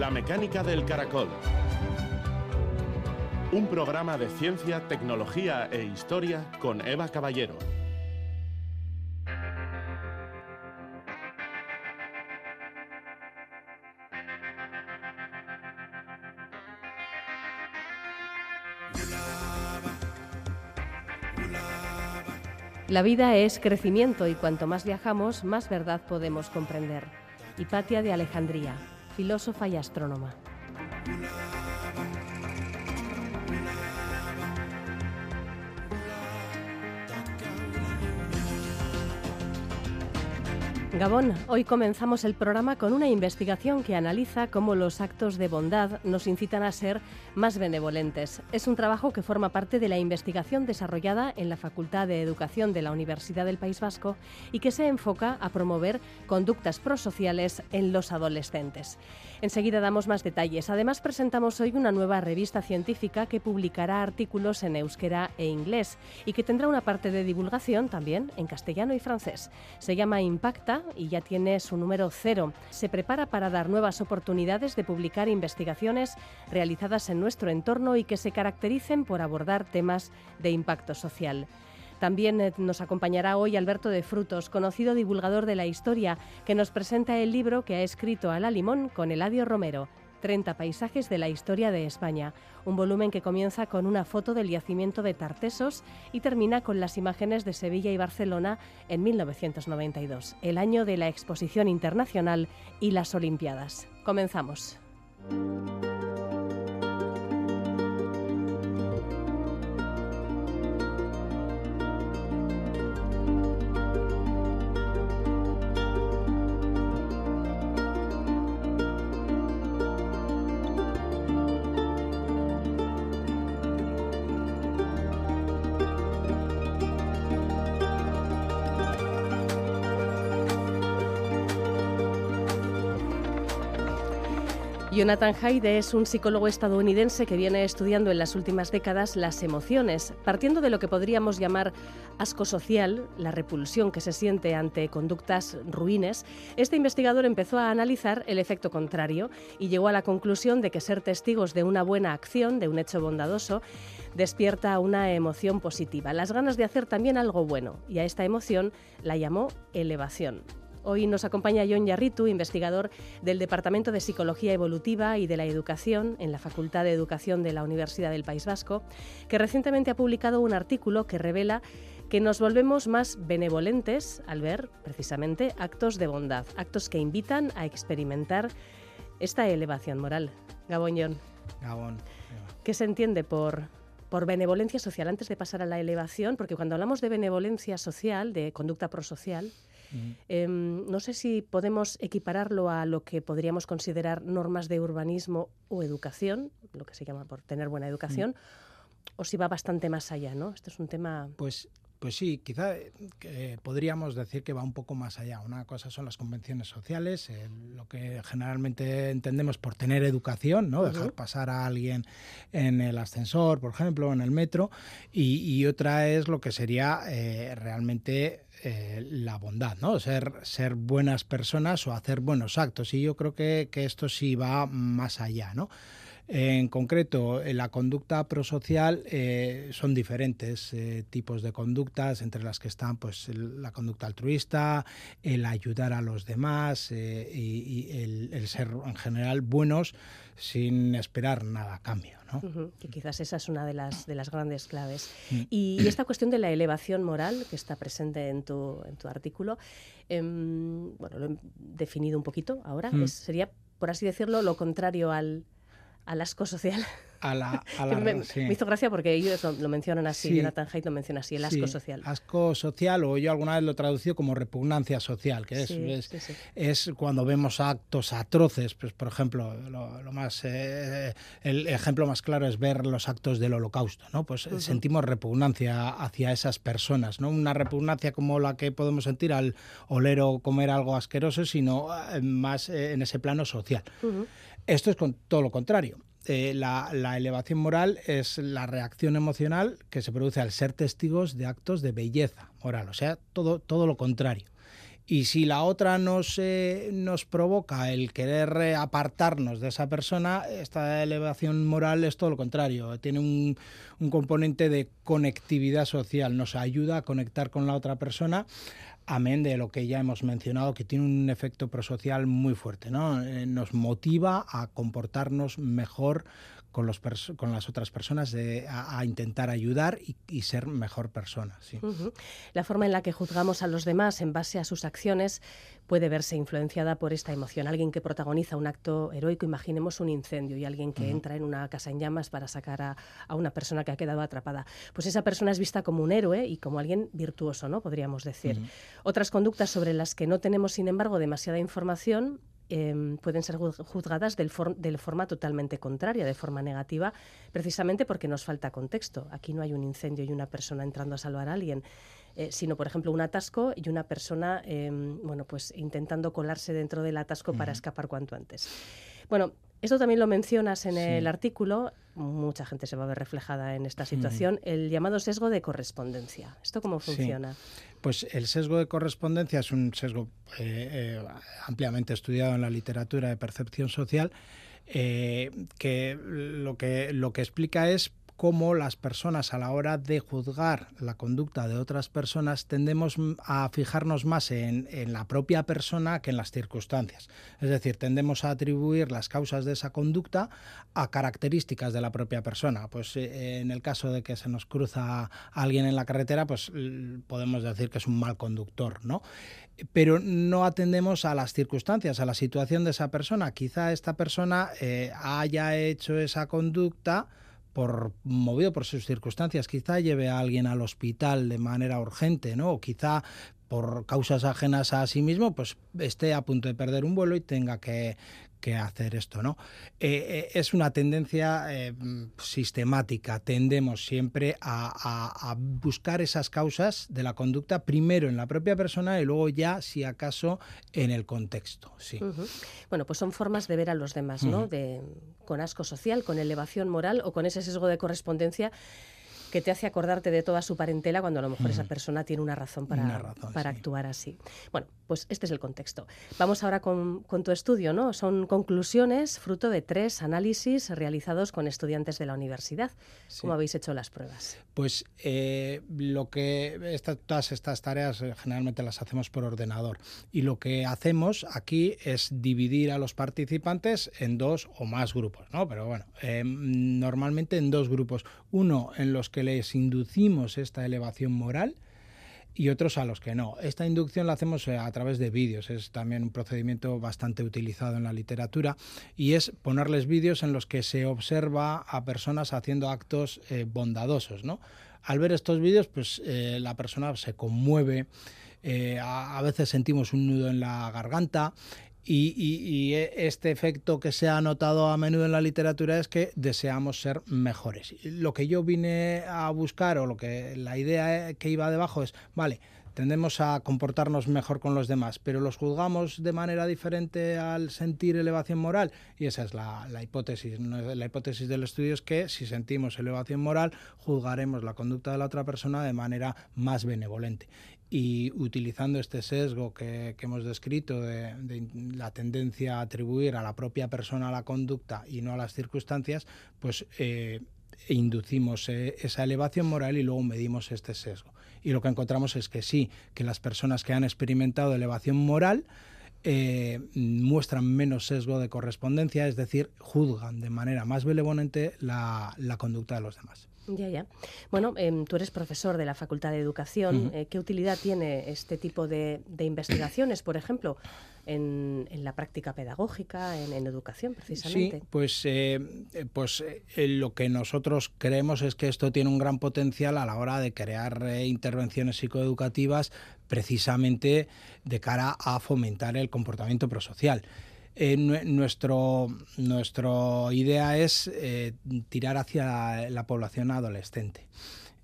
La mecánica del caracol. Un programa de ciencia, tecnología e historia con Eva Caballero. La vida es crecimiento y cuanto más viajamos, más verdad podemos comprender. Hipatia de Alejandría, filósofa y astrónoma. Gabón, hoy comenzamos el programa con una investigación que analiza cómo los actos de bondad nos incitan a ser más benevolentes. Es un trabajo que forma parte de la investigación desarrollada en la Facultad de Educación de la Universidad del País Vasco y que se enfoca a promover conductas prosociales en los adolescentes. Enseguida damos más detalles. Además, presentamos hoy una nueva revista científica que publicará artículos en euskera e inglés y que tendrá una parte de divulgación también en castellano y francés. Se llama Impacta y ya tiene su número cero. Se prepara para dar nuevas oportunidades de publicar investigaciones realizadas en nuestro entorno y que se caractericen por abordar temas de impacto social. También eh, nos acompañará hoy Alberto de Frutos, conocido divulgador de la historia, que nos presenta el libro que ha escrito a la limón con Eladio Romero. 30 paisajes de la historia de España, un volumen que comienza con una foto del yacimiento de Tartesos y termina con las imágenes de Sevilla y Barcelona en 1992, el año de la Exposición Internacional y las Olimpiadas. Comenzamos. Jonathan Haide es un psicólogo estadounidense que viene estudiando en las últimas décadas las emociones, partiendo de lo que podríamos llamar asco social, la repulsión que se siente ante conductas ruines. Este investigador empezó a analizar el efecto contrario y llegó a la conclusión de que ser testigos de una buena acción, de un hecho bondadoso, despierta una emoción positiva, las ganas de hacer también algo bueno, y a esta emoción la llamó elevación. Hoy nos acompaña John Yarritu, investigador del Departamento de Psicología Evolutiva y de la Educación en la Facultad de Educación de la Universidad del País Vasco, que recientemente ha publicado un artículo que revela que nos volvemos más benevolentes al ver precisamente actos de bondad, actos que invitan a experimentar esta elevación moral. Gabón John. Gabón. ¿Qué se entiende por, por benevolencia social antes de pasar a la elevación? Porque cuando hablamos de benevolencia social, de conducta prosocial, Em, no sé si podemos equipararlo a lo que podríamos considerar normas de urbanismo o educación, lo que se llama por tener buena educación, o si va bastante más allá, ¿no? Este es un tema... Pues pues sí, quizá eh, podríamos decir que va un poco más allá. Una cosa son las convenciones sociales, eh, lo que generalmente entendemos por tener educación, ¿no? Dejar pasar a alguien en el ascensor, por ejemplo, en el metro, y, otra es lo que sería eh, realmente la bondad, ¿no? Ser, ser buenas personas o hacer buenos actos. Y yo creo que, que esto sí va más allá, ¿no? En concreto, en la conducta prosocial eh, son diferentes eh, tipos de conductas, entre las que están pues, la conducta altruista, el ayudar a los demás eh, y, el, ser en general buenos sin esperar nada a cambio. ¿no? que quizás esa es una de las, de las grandes claves. Mm. Y, esta cuestión de la elevación moral, que está presente en tu, en tu artículo, em, bueno, lo he definido un poquito ahora, mm. sería, por así decirlo, lo contrario al al asco social. A la, me, hizo gracia porque ellos lo, mencionan así, Jonathan Haidt lo menciona así, el asco social. Asco social, o yo alguna vez lo he traducido como repugnancia social, que es, es, cuando vemos actos atroces, pues por ejemplo, lo, más eh, el ejemplo más claro es ver los actos del holocausto, ¿no? Pues sentimos repugnancia hacia esas personas, ¿no? Una repugnancia como la que podemos sentir al oler o comer algo asqueroso, sino eh, más eh, en ese plano social. Esto es con todo lo contrario. Eh, la, elevación moral es la reacción emocional que se produce al ser testigos de actos de belleza moral, o sea, todo, todo lo contrario. Y si la otra nos, nos provoca el querer apartarnos de esa persona, esta elevación moral es todo lo contrario. Tiene un, un componente de conectividad social, nos ayuda a conectar con la otra persona amén de lo que ya hemos mencionado, que tiene un efecto prosocial muy fuerte, ¿no? Eh, nos motiva a comportarnos mejor con, los con las otras personas, de, a, intentar ayudar y, ser mejor persona. Sí. La forma en la que juzgamos a los demás en base a sus acciones puede verse influenciada por esta emoción. Alguien que protagoniza un acto heroico, imaginemos un incendio y alguien que entra en una casa en llamas para sacar a, a, una persona que ha quedado atrapada. Pues esa persona es vista como un héroe y como alguien virtuoso, ¿no? Podríamos decir. Otras conductas sobre las que no tenemos, sin embargo, demasiada información Em, pueden ser juzgadas del de forma totalmente contraria, de forma negativa, precisamente porque nos falta contexto. Aquí no hay un incendio y una persona entrando a salvar a alguien. Eh, sino, por ejemplo, un atasco y una persona em, bueno, pues intentando colarse dentro del atasco para escapar cuanto antes. Bueno, esto también lo mencionas en el artículo, mucha gente se va a ver reflejada en esta situación, el llamado sesgo de correspondencia. ¿Esto cómo funciona? Pues el sesgo de correspondencia es un sesgo eh, eh, ampliamente estudiado en la literatura de percepción social, eh, que lo que lo que explica es cómo las personas a la hora de juzgar la conducta de otras personas tendemos a fijarnos más en, la propia persona que en las circunstancias. Es decir, tendemos a atribuir las causas de esa conducta a características de la propia persona. Pues eh, en el caso de que se nos cruza alguien en la carretera, pues podemos decir que es un mal conductor, ¿no? pero no atendemos a las circunstancias, a la situación de esa persona. Quizá esta persona eh, haya hecho esa conducta por movido por sus circunstancias, quizá lleve a alguien al hospital de manera urgente, ¿no? O quizá por causas ajenas a sí mismo, pues esté a punto de perder un vuelo y tenga que, que hacer esto, ¿no? Eh, eh, es una tendencia eh, sistemática, tendemos siempre a, buscar esas causas de la conducta primero en la propia persona y luego ya, si acaso, en el contexto, sí. Bueno, pues son formas de ver a los demás, ¿no? de, con asco social, con elevación moral o con ese sesgo de correspondencia que te hace acordarte de toda su parentela cuando a lo mejor esa persona tiene una razón para, para actuar así. Bueno, pues este es el contexto. Vamos ahora con, tu estudio, ¿no? Son conclusiones fruto de tres análisis realizados con estudiantes de la universidad. ¿Cómo habéis hecho las pruebas? Pues eh, lo que todas estas tareas eh, generalmente las hacemos por ordenador y lo que hacemos aquí es dividir a los participantes en dos o más grupos, ¿no? Pero bueno, eh, normalmente en dos grupos. Uno en los que les inducimos esta elevación moral y otros a los que no. Esta inducción la hacemos eh, a través de vídeos, es también un procedimiento bastante utilizado en la literatura y es ponerles vídeos en los que se observa a personas haciendo actos eh, bondadosos. ¿no? Al ver estos vídeos, pues eh, la persona se conmueve, a, veces sentimos un nudo en la garganta y, e, este efecto que se ha notado a menudo en la literatura es que deseamos ser mejores. Lo que yo vine a buscar o lo que la idea que iba debajo es, vale, tendemos a comportarnos mejor con los demás, pero los juzgamos de manera diferente al sentir elevación moral y esa es la, hipótesis. La hipótesis del estudio es que si sentimos elevación moral, juzgaremos la conducta de la otra persona de manera más benevolente y utilizando este sesgo que, hemos descrito de, la tendencia a atribuir a la propia persona la conducta y no a las circunstancias, pues eh, inducimos eh, esa elevación moral y luego medimos este sesgo. Y lo que encontramos es que sí, que las personas que han experimentado elevación moral eh, muestran menos sesgo de correspondencia, es decir, juzgan de manera más benevolente la conducta de los demás. Ya, ya. Bueno, em, tú eres profesor de la Facultad de Educación. Eh, ¿Qué utilidad tiene este tipo de, investigaciones, por ejemplo, en, la práctica pedagógica, en, educación, precisamente? Sí, pues, eh, pues eh, lo que nosotros creemos es que esto tiene un gran potencial a la hora de crear intervenciones psicoeducativas precisamente de cara a fomentar el comportamiento prosocial. Eh, nuestro, nuestra idea es eh, tirar hacia la población adolescente.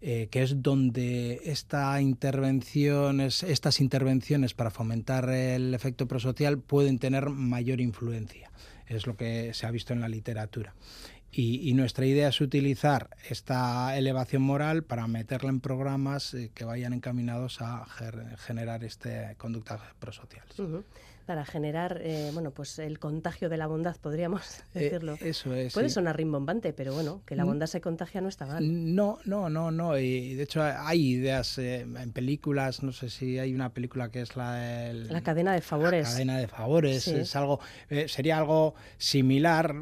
Eh, que es donde esta intervenciones, estas intervenciones para fomentar el efecto prosocial pueden tener mayor influencia. Es lo que se ha visto en la literatura. Y, nuestra idea es utilizar esta elevación moral para meterla en programas eh, que vayan encaminados a generar este conductas prosociales para generar eh, bueno pues el contagio de la bondad podríamos eh, decirlo. eso es puede sonar rimbombante pero bueno que la mm. bondad se contagia no está mal. No no no no y de hecho hay ideas eh, en películas no sé si hay una película que es la la cadena de favores. La cadena de favores es algo sería algo similar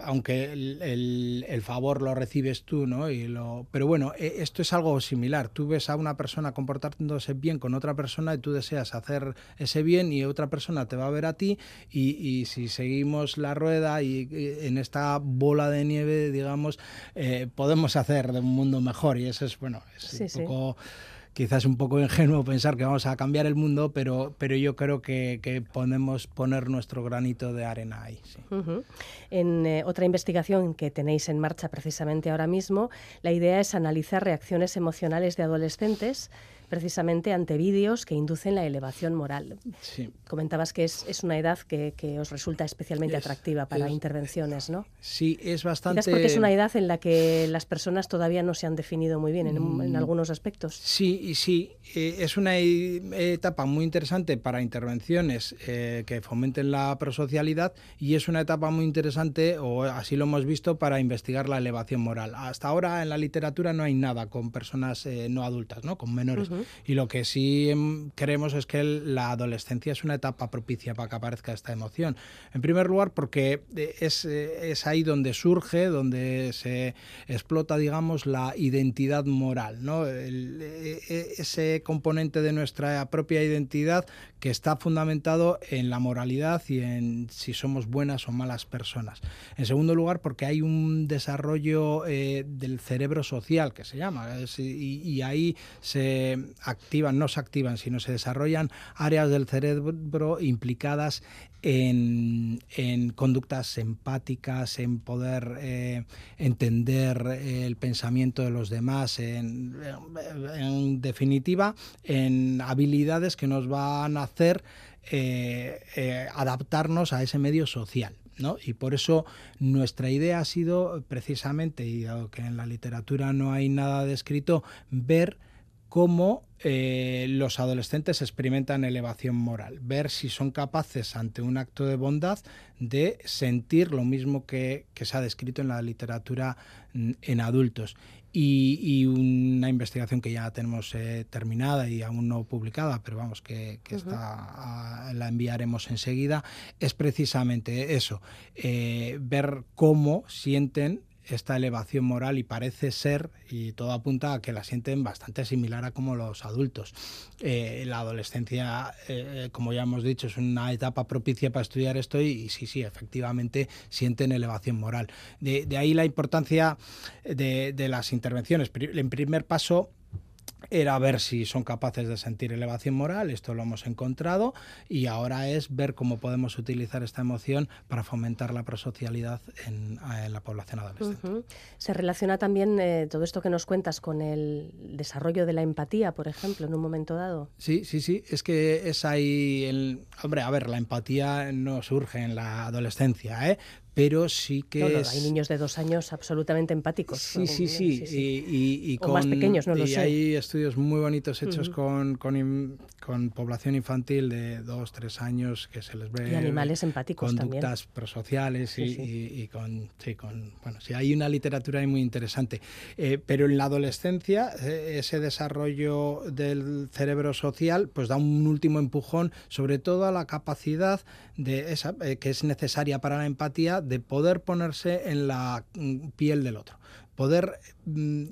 aunque el, el, favor lo recibes tú no y lo pero bueno esto es algo similar. Tú ves a una persona comportándose bien con otra persona y tú deseas hacer ese bien y otra persona te va a ver a ti y, si seguimos la rueda y, en esta bola de nieve, digamos, eh, podemos hacer de un mundo mejor. Y eso es, bueno, es un poco quizás un poco ingenuo pensar que vamos a cambiar el mundo, pero, pero yo creo que, podemos poner nuestro granito de arena ahí. En eh, otra investigación que tenéis en marcha precisamente ahora mismo, la idea es analizar reacciones emocionales de adolescentes precisamente ante vídeos que inducen la elevación moral. Comentabas que es, es una edad que, que, os resulta especialmente atractiva para intervenciones, ¿no? Sí, es bastante... Quizás porque es una edad en la que las personas todavía no se han definido muy bien en, en mm. algunos aspectos. Sí, sí, eh, es una e, etapa muy interesante para intervenciones eh, que fomenten la prosocialidad y es una etapa muy interesante, o así lo hemos visto, para investigar la elevación moral. Hasta ahora en la literatura no hay nada con personas eh, no adultas, ¿no? con menores. Y lo que sí em, creemos es que la adolescencia es una etapa propicia para que aparezca esta emoción. En primer lugar, porque es, es ahí donde surge, donde se explota, digamos, la identidad moral, ¿no? ese componente de nuestra propia identidad que está fundamentado en la moralidad y en si somos buenas o malas personas. En segundo lugar, porque hay un desarrollo eh, del cerebro social que se llama, y, ahí se activan, no se activan, sino se desarrollan áreas del cerebro implicadas en, conductas empáticas, en poder eh, entender el pensamiento de los demás, en, en definitiva, en habilidades que nos van a hacer eh, eh, adaptarnos a ese medio social. ¿no? Y por eso nuestra idea ha sido precisamente, y dado que en la literatura no hay nada descrito, ver cómo eh, los adolescentes experimentan elevación moral, ver si son capaces ante un acto de bondad de sentir lo mismo que, que se ha descrito en la literatura mm, en adultos. Y, una investigación que ya tenemos eh, terminada y aún no publicada, pero vamos, que, está, la enviaremos enseguida, es precisamente eso, eh, ver cómo sienten esta elevación moral y parece ser, y todo apunta a que la sienten bastante similar a como los adultos. Eh, la adolescencia, eh, como ya hemos dicho, es una etapa propicia para estudiar esto y, sí, sí, efectivamente sienten elevación moral. De, ahí la importancia de las intervenciones. En primer paso, era ver si son capaces de sentir elevación moral, esto lo hemos encontrado, y ahora es ver cómo podemos utilizar esta emoción para fomentar la prosocialidad en, la población adolescente. Se relaciona también eh, todo esto que nos cuentas con el desarrollo de la empatía, por ejemplo, en un momento dado. Sí, sí, sí, es que es ahí, el, hombre, a ver, la empatía no surge en la adolescencia, ¿eh? Pero sí que hay niños de dos años absolutamente empáticos. Sí, sí, sí, Y, con, más pequeños, no lo sé. hay estudios muy bonitos hechos con, con, con, población infantil de dos, tres años que se les ve... Y animales empáticos conductas prosociales y, con, sí, con... Bueno, sí, hay una literatura ahí muy interesante. Eh, pero en la adolescencia, eh, ese desarrollo del cerebro social pues da un último empujón, sobre todo a la capacidad de esa, eh, que es necesaria para la empatía de poder ponerse en la mm, piel del otro poder mm,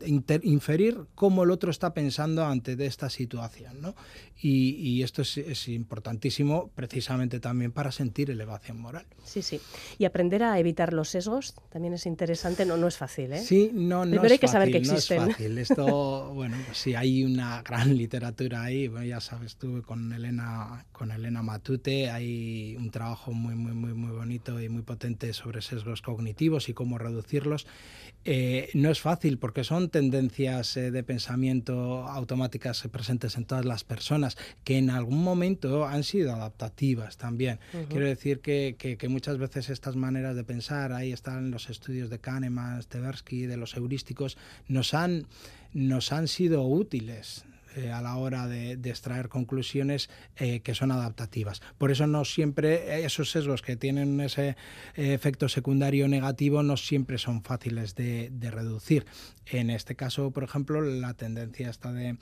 inferir cómo el otro está pensando ante de esta situación. ¿no? Y, esto es, importantísimo precisamente también para sentir elevación moral. Sí, sí. Y aprender a evitar los sesgos también es interesante, no, no es fácil. ¿eh? Sí, no, no Primero hay que saber que existen. No es fácil. Esto, bueno, pues sí, hay una gran literatura ahí. Bueno, ya sabes tú, con Elena, con Elena Matute hay un trabajo muy, muy, muy, muy bonito y muy potente sobre sesgos cognitivos y cómo reducirlos. Eh, no es fácil porque son tendencias eh, de pensamiento automáticas presentes en todas las personas que en algún momento han sido adaptativas también. Quiero decir que, que, muchas veces estas maneras de pensar, ahí están los estudios de Kahneman, Tversky, de los heurísticos, nos han, nos han sido útiles eh, a la hora de, extraer conclusiones eh, que son adaptativas. Por eso no siempre esos sesgos que tienen ese eh, efecto secundario negativo no siempre son fáciles de reducir. En este caso, por ejemplo, la tendencia está de,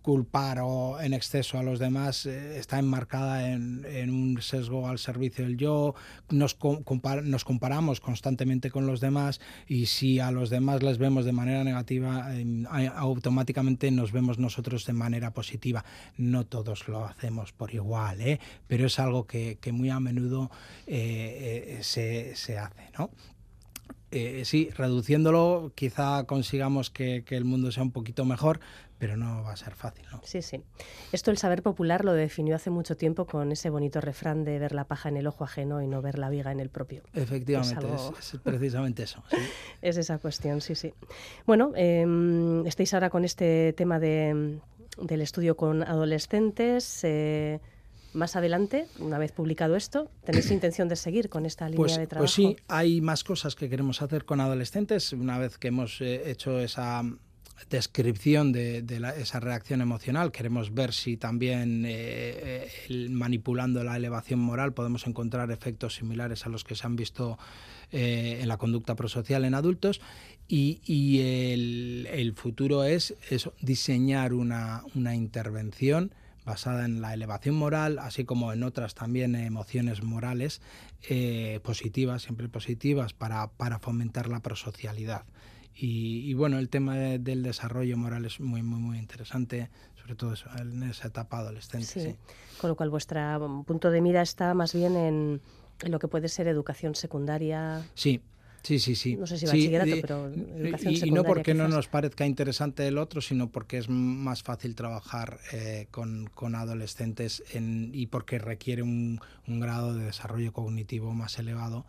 culpar o en exceso a los demás eh, está enmarcada en, un sesgo al servicio del yo, nos, comparamos constantemente con los demás y si a los demás les vemos de manera negativa, em, automáticamente nos vemos nosotros de manera positiva. No todos lo hacemos por igual, ¿eh? pero es algo que, muy a menudo eh, se, se hace. ¿no? Eh, sí, reduciéndolo quizá consigamos que, el mundo sea un poquito mejor, pero no va a ser fácil. ¿no? Sí, sí. Esto el saber popular lo definió hace mucho tiempo con ese bonito refrán de ver la paja en el ojo ajeno y no ver la viga en el propio. Efectivamente, es, precisamente eso. es esa cuestión, sí, sí. Bueno, em, estáis ahora con este tema de, del estudio con adolescentes. Eh, más adelante, una vez publicado esto, ¿tenéis intención de seguir con esta línea pues, de trabajo? Pues sí, hay más cosas que queremos hacer con adolescentes. Una vez que hemos eh, hecho esa descripción de, esa reacción emocional. Queremos ver si también eh, eh, manipulando la elevación moral podemos encontrar efectos similares a los que se han visto en la conducta prosocial en adultos. Y, el, futuro es eso, diseñar una, una intervención basada en la elevación moral, así como en otras también emociones morales eh, positivas, siempre positivas, para, para fomentar la prosocialidad. Y, bueno, el tema del desarrollo moral es muy, muy, muy interesante, sobre todo en esa etapa adolescente. Sí. Con lo cual, vuestro punto de mira está más bien en, en lo que puede ser educación secundaria. Sí, Sí, sí, sí. No sé si bachillerato, pero educación y, y, no porque no nos parezca interesante el otro, sino porque es más fácil trabajar eh, con, con, adolescentes en, y porque requiere un, un, grado de desarrollo cognitivo más elevado.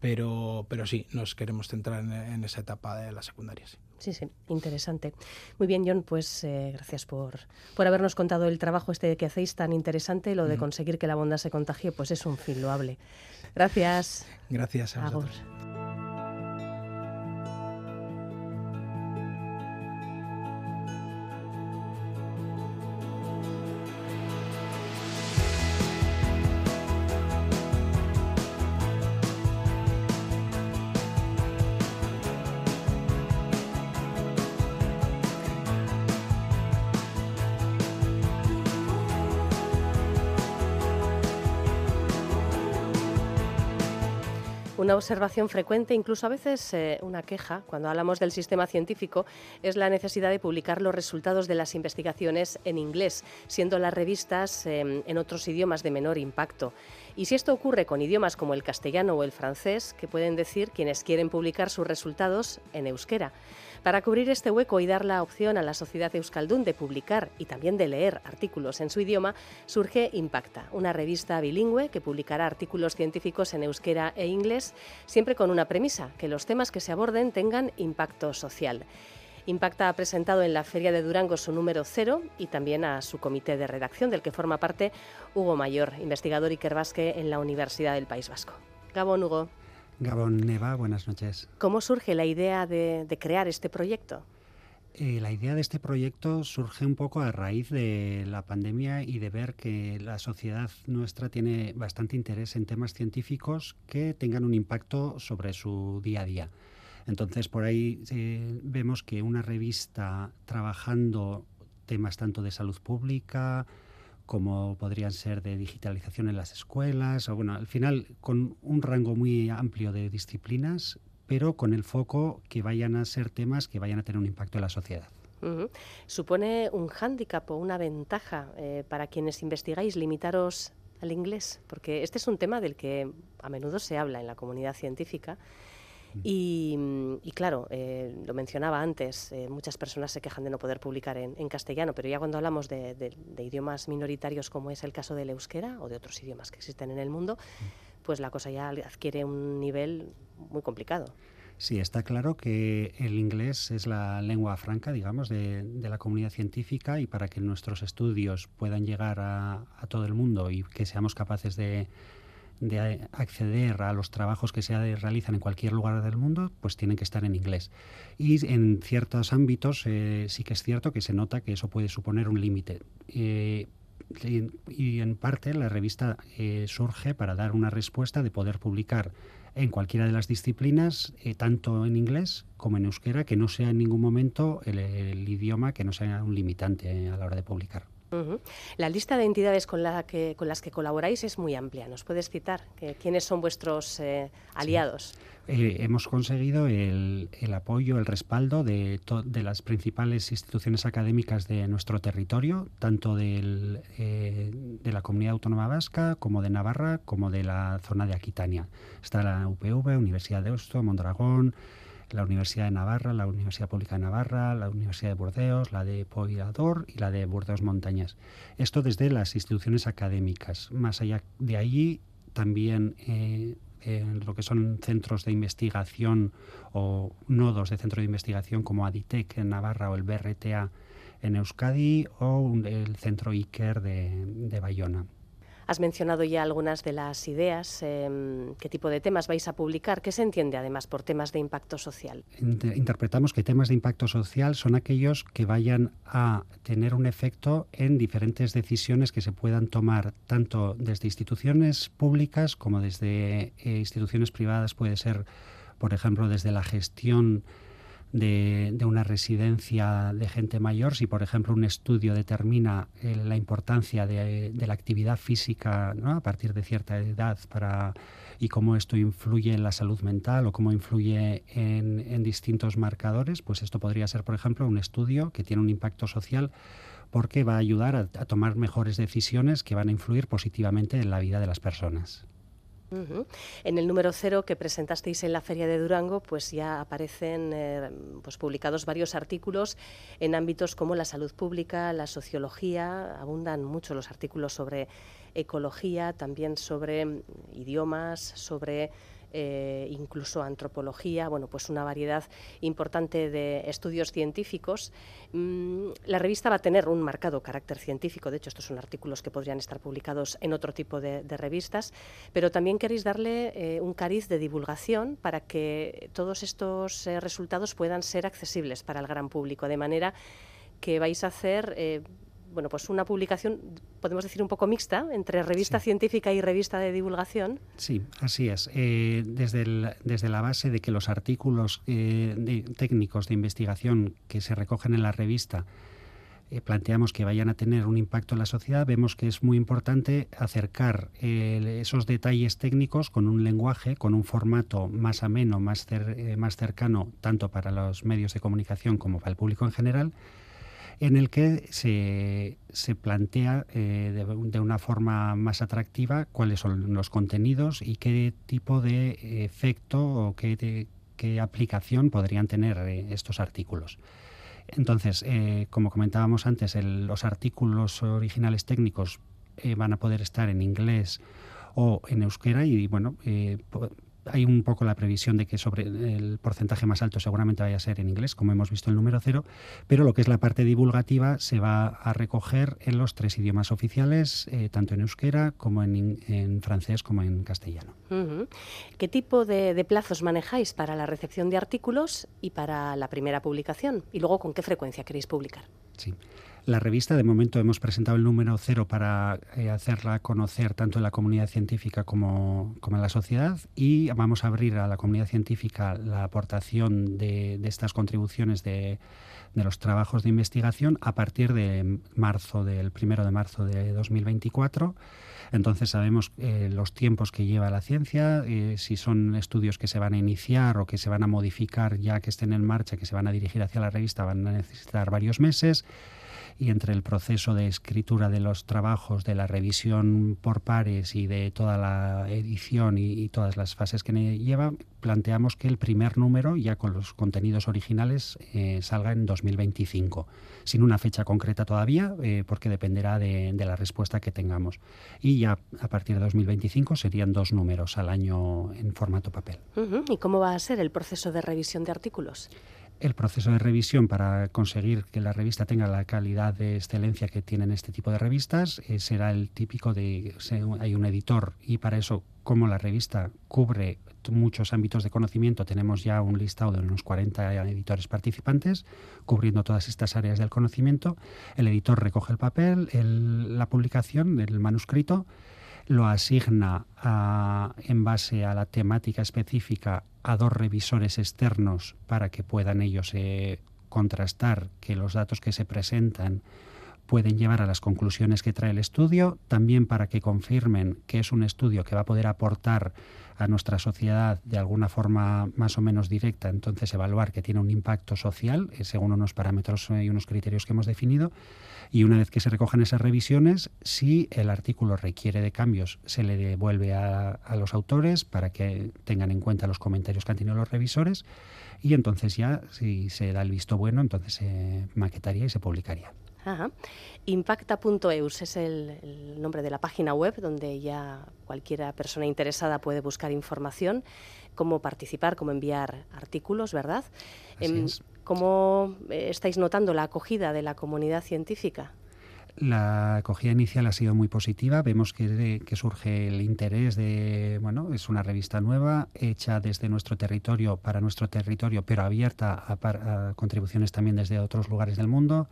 Pero, pero sí, nos queremos centrar en, esa etapa de la secundaria. Sí. Sí, interesante. Muy bien, John, pues eh, gracias por, por habernos contado el trabajo este que hacéis tan interesante. Lo de conseguir que la bondad se contagie, pues es un fin loable. Gracias. Gracias a vosotros. Una observación frecuente, incluso a veces eh, una queja, cuando hablamos del sistema científico, es la necesidad de publicar los resultados de las investigaciones en inglés, siendo las revistas em, en otros idiomas de menor impacto. Y si esto ocurre con idiomas como el castellano o el francés, ¿qué pueden decir quienes quieren publicar sus resultados en euskera? Para cubrir este hueco y dar la opción a la sociedad euskaldun de publicar y también de leer artículos en su idioma, surge Impacta, una revista bilingüe que publicará artículos científicos en euskera e inglés, siempre con una premisa, que los temas que se aborden tengan impacto social. Impacta ha presentado en la Feria de Durango su número cero y también a su comité de redacción, del que forma parte Hugo Mayor, investigador Iker Basque en la Universidad del País Vasco. Gabón, Hugo. Gabón Neva, buenas noches. ¿Cómo surge la idea de, crear este proyecto? Eh, la idea de este proyecto surge un poco a raíz de la pandemia y de ver que la sociedad nuestra tiene bastante interés en temas científicos que tengan un impacto sobre su día a día. Entonces, por ahí eh, vemos que una revista trabajando temas tanto de salud pública, como podrían ser de digitalización en las escuelas, o bueno, al final con un rango muy amplio de disciplinas, pero con el foco que vayan a ser temas que vayan a tener un impacto en la sociedad. ¿Supone un hándicap o una ventaja eh, para quienes investigáis limitaros al inglés? Porque este es un tema del que a menudo se habla en la comunidad científica Mm, y, claro, eh, lo mencionaba antes, eh, muchas personas se quejan de no poder publicar en, castellano, pero ya cuando hablamos de, idiomas minoritarios como es el caso del euskera o de otros idiomas que existen en el mundo, mm. pues la cosa ya adquiere un nivel muy complicado. Sí, está claro que el inglés es la lengua franca, digamos, de, la comunidad científica y para que nuestros estudios puedan llegar a, todo el mundo y que seamos capaces de, acceder a los trabajos que se realizan en cualquier lugar del mundo, pues tienen que estar en inglés. Y en ciertos ámbitos eh, sí que es cierto que se nota que eso puede suponer un límite. Eh, y, en parte la revista eh, surge para dar una respuesta de poder publicar en cualquiera de las disciplinas, eh, tanto en inglés como en euskera, que no sea en ningún momento el, idioma que no sea un limitante a la hora de publicar. La lista de entidades con, la que, con las que colaboráis es muy amplia. ¿Nos puedes citar quiénes son vuestros eh, aliados? Eh, hemos conseguido el, apoyo, el respaldo de, de, las principales instituciones académicas de nuestro territorio, tanto del, de la comunidad autónoma vasca como de Navarra, como de la zona de Aquitania. Está la UPV, Universidad de Osto, Mondragón, la Universidad de Navarra, la Universidad Pública de Navarra, la Universidad de Burdeos, la de Poirador y la de Burdeos Montañas. Esto desde las instituciones académicas. Más allá de allí, también eh, en lo que son centros de investigación o nodos de centro de investigación como Aditec en Navarra o el BRTA en Euskadi o el centro IKER de, de Bayona. Has mencionado ya algunas de las ideas, em, qué tipo de temas vais a publicar, qué se entiende además por temas de impacto social. Interpretamos que temas de impacto social son aquellos que vayan a tener un efecto en diferentes decisiones que se puedan tomar tanto desde instituciones públicas como desde eh, instituciones privadas, puede ser, por ejemplo, desde la gestión de, una residencia de gente mayor, si por ejemplo un estudio determina eh, la importancia de, la actividad física a partir de cierta edad para, y cómo esto influye en la salud mental o cómo influye en, distintos marcadores, pues esto podría ser por ejemplo un estudio que tiene un impacto social porque va a ayudar a tomar mejores decisiones que van a influir positivamente en la vida de las personas. En el número cero que presentasteis en la Feria de Durango, pues ya aparecen eh, pues publicados varios artículos en ámbitos como la salud pública, la sociología, abundan mucho los artículos sobre ecología, también sobre idiomas, sobre eh, incluso antropología, bueno, pues una variedad importante de estudios científicos. Mm, la revista va a tener un marcado carácter científico, de hecho estos son artículos que podrían estar publicados en otro tipo de, revistas, pero también queréis darle eh, un cariz de divulgación para que todos estos eh, resultados puedan ser accesibles para el gran público, de manera que vais a hacer bueno, pues una publicación, podemos decir, un poco mixta entre revista científica y revista de divulgación. Sí, así es. Eh, desde, desde la base de que los artículos eh, técnicos de investigación que se recogen en la revista eh, planteamos que vayan a tener un impacto en la sociedad, vemos que es muy importante acercar esos detalles técnicos con un lenguaje, con un formato más ameno, más, más cercano, tanto para los medios de comunicación como para el público en general en el que se, se plantea eh, de, una forma más atractiva cuáles son los contenidos y qué tipo de efecto o qué, qué aplicación podrían tener eh, estos artículos. Entonces, eh, como comentábamos antes, los artículos originales técnicos van a poder estar en inglés o en euskera y bueno, hay un poco la previsión de que sobre el porcentaje más alto seguramente vaya a ser en inglés, como hemos visto el número cero, pero lo que es la parte divulgativa se va a recoger en los tres idiomas oficiales, eh, tanto en euskera como en, francés como en castellano. ¿Qué tipo de, de, plazos manejáis para la recepción de artículos y para la primera publicación? Y luego, ¿con qué frecuencia queréis publicar? Sí. La revista, de momento, hemos presentado el número cero para eh, hacerla conocer tanto en la comunidad científica como, en la sociedad y vamos a abrir a la comunidad científica la aportación de, estas contribuciones de, los trabajos de investigación a partir de marzo, del primero de marzo de 2024. Entonces sabemos eh, los tiempos que lleva la ciencia, eh, si son estudios que se van a iniciar o que se van a modificar ya que estén en marcha, que se van a dirigir hacia la revista, van a necesitar varios meses y entre el proceso de escritura de los trabajos, de la revisión por pares y de toda la edición y, todas las fases que lleva, planteamos que el primer número, ya con los contenidos originales, eh, salga en 2025, sin una fecha concreta todavía, eh, porque dependerá de, la respuesta que tengamos. Y ya a partir de 2025 serían dos números al año en formato papel. ¿Y cómo va a ser el proceso de revisión de artículos? El proceso de revisión para conseguir que la revista tenga la calidad de excelencia que tienen este tipo de revistas eh, será el típico de hay un editor y para eso como la revista cubre muchos ámbitos de conocimiento, tenemos ya un listado de unos 40 editores participantes cubriendo todas estas áreas del conocimiento. El editor recoge el papel, la publicación, el manuscrito, lo asigna en base a la temática específica a dos revisores externos para que puedan ellos eh, contrastar que los datos que se presentan pueden llevar a las conclusiones que trae el estudio, también para que confirmen que es un estudio que va a poder aportar a nuestra sociedad de alguna forma más o menos directa, entonces evaluar que tiene un impacto social eh, según unos parámetros y unos criterios que hemos definido y una vez que se recogen esas revisiones, si el artículo requiere de cambios, se le devuelve a, los autores para que tengan en cuenta los comentarios que han tenido los revisores y entonces ya, si se da el visto bueno, entonces se maquetaría y se publicaría. Impacta.eus es el, nombre de la página web donde ya cualquiera persona interesada puede buscar información, cómo participar, cómo enviar artículos, ¿verdad? Em, ¿Cómo eh, estáis notando la acogida de la comunidad científica? La acogida inicial ha sido muy positiva. Vemos que, surge el interés de, bueno, es una revista nueva, hecha desde nuestro territorio, para nuestro territorio, pero abierta a contribuciones también desde otros lugares del mundo.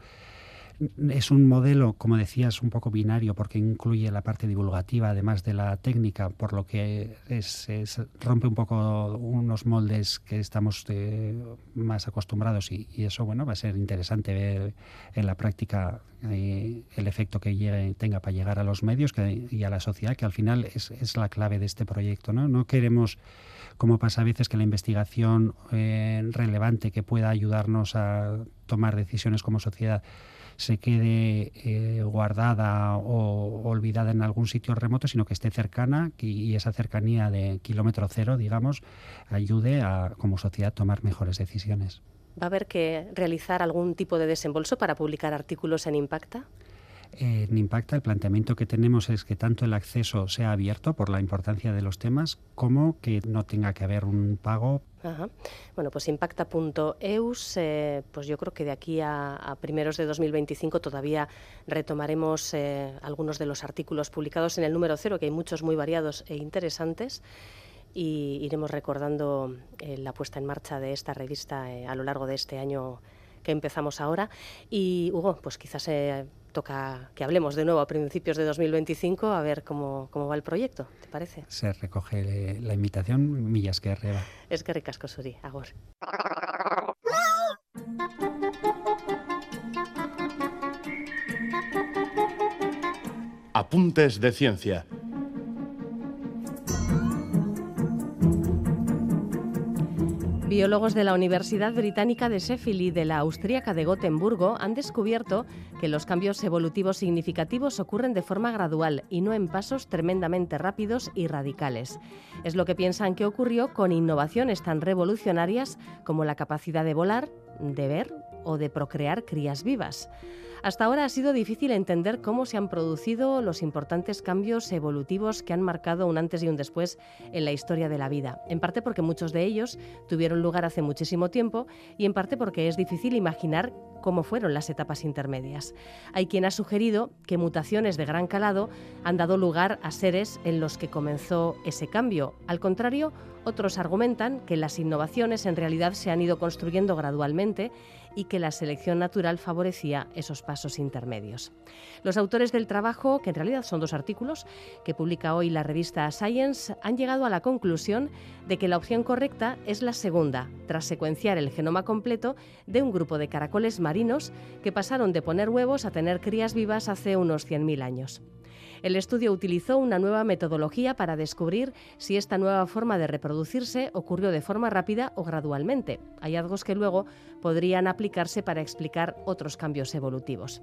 Es un modelo, como decías, un poco binario porque incluye la parte divulgativa además de la técnica, por lo que es, rompe un poco unos moldes que estamos eh, más acostumbrados y, eso bueno va a ser interesante ver en la práctica eh, el efecto que llegue, tenga para llegar a los medios y a la sociedad, que al final es, es la clave de este proyecto. No, no queremos como pasa a veces que la investigación eh, relevante que pueda ayudarnos a tomar decisiones como sociedad se quede eh, guardada o olvidada en algún sitio remoto, sino que esté cercana y, esa cercanía de kilómetro cero, digamos, ayude a como sociedad tomar mejores decisiones. ¿Va a haber que realizar algún tipo de desembolso para publicar artículos en Impacta? en Impacta el planteamiento que tenemos es que tanto el acceso sea abierto por la importancia de los temas como que no tenga que haber un pago. Bueno, pues impacta.eus, eh, pues yo creo que de aquí a, primeros de 2025 todavía retomaremos eh, algunos de los artículos publicados en el número cero, que hay muchos muy variados e interesantes y iremos recordando eh, la puesta en marcha de esta revista a lo largo de este año que empezamos ahora. Y Hugo, pues quizás toca que hablemos de nuevo a principios de 2025 a ver cómo, cómo va el proyecto, ¿te parece? Se recoge la invitación, millas que arriba. Es que ricasco, Suri, agor. Apuntes de ciencia Biólogos de la Universidad Británica de Sheffield y de la Austríaca de Gotemburgo han descubierto que los cambios evolutivos significativos ocurren de forma gradual y no en pasos tremendamente rápidos y radicales. Es lo que piensan que ocurrió con innovaciones tan revolucionarias como la capacidad de volar, de ver o de procrear crías vivas. Hasta ahora ha sido difícil entender cómo se han producido los importantes cambios evolutivos que han marcado un antes y un después en la historia de la vida, en parte porque muchos de ellos tuvieron lugar hace muchísimo tiempo y en parte porque es difícil imaginar cómo fueron las etapas intermedias. Hay quien ha sugerido que mutaciones de gran calado han dado lugar a seres en los que comenzó ese cambio. Al contrario, otros argumentan que las innovaciones en realidad se han ido construyendo gradualmente y que la selección natural favorecía esos pasos intermedios. Los autores del trabajo, que en realidad son dos artículos que publica hoy la revista Science, han llegado a la conclusión de que la opción correcta es la segunda, tras secuenciar el genoma completo de un grupo de caracoles marinos que pasaron de poner huevos a tener crías vivas hace unos 100.000 años. El estudio utilizó una nueva metodología para descubrir si esta nueva forma de reproducirse ocurrió de forma rápida o gradualmente, hallazgos que luego podrían aplicarse para explicar otros cambios evolutivos.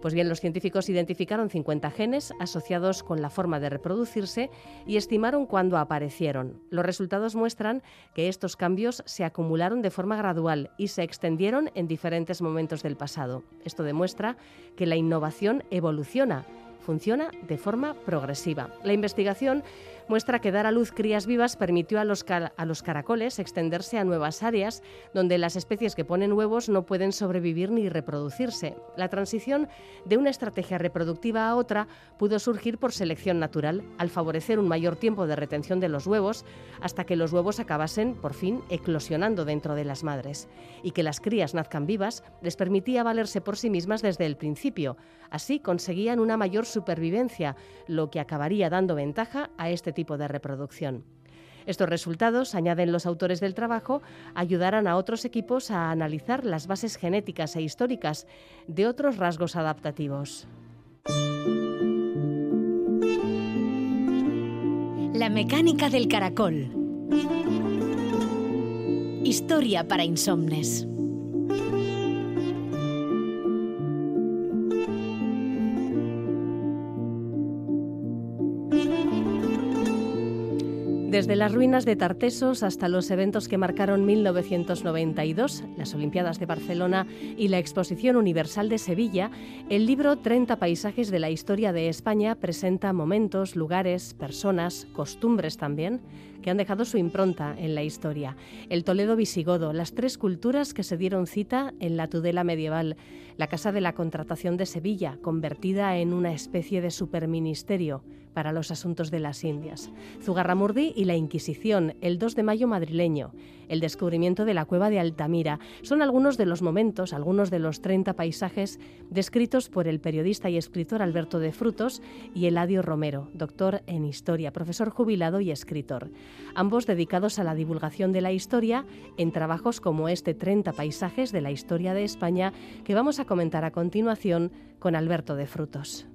Pues bien, los científicos identificaron 50 genes asociados con la forma de reproducirse y estimaron cuándo aparecieron. Los resultados muestran que estos cambios se acumularon de forma gradual y se extendieron en diferentes momentos del pasado. Esto demuestra que la innovación evoluciona funciona de forma progresiva. La investigación muestra que dar a luz crías vivas permitió a los, a los caracoles extenderse a nuevas áreas donde las especies que ponen huevos no pueden sobrevivir ni reproducirse. La transición de una estrategia reproductiva a otra pudo surgir por selección natural, al favorecer un mayor tiempo de retención de los huevos hasta que los huevos acabasen, por fin, eclosionando dentro de las madres. Y que las crías nazcan vivas les permitía valerse por sí mismas desde el principio. Así conseguían una mayor supervivencia, lo que acabaría dando ventaja a este tipo tipo de reproducción. Estos resultados, añaden los autores del trabajo, ayudarán a otros equipos a analizar las bases genéticas e históricas de otros rasgos adaptativos. La mecánica del caracol. Historia para insomnes. Desde las ruinas de Tartesos hasta los eventos que marcaron 1992, las Olimpiadas de Barcelona y la Exposición Universal de Sevilla, el libro 30 paisajes de la historia de España presenta momentos, lugares, personas, costumbres también, que han dejado su impronta en la historia. El Toledo visigodo, las tres culturas que se dieron cita en la Tudela medieval, la Casa de la Contratación de Sevilla, convertida en una especie de superministerio para los asuntos de las Indias, Zugarramurdi y la Inquisición, el 2 de mayo madrileño, el descubrimiento de la cueva de Altamira, son algunos de los momentos, algunos de los 30 paisajes descritos por el periodista y escritor Alberto de Frutos y Eladio Romero, doctor en historia, profesor jubilado y escritor. Ambos dedicados a la divulgación de la historia en trabajos como este 30 paisajes de la historia de España que vamos a comentar a continuación con Alberto de Frutos.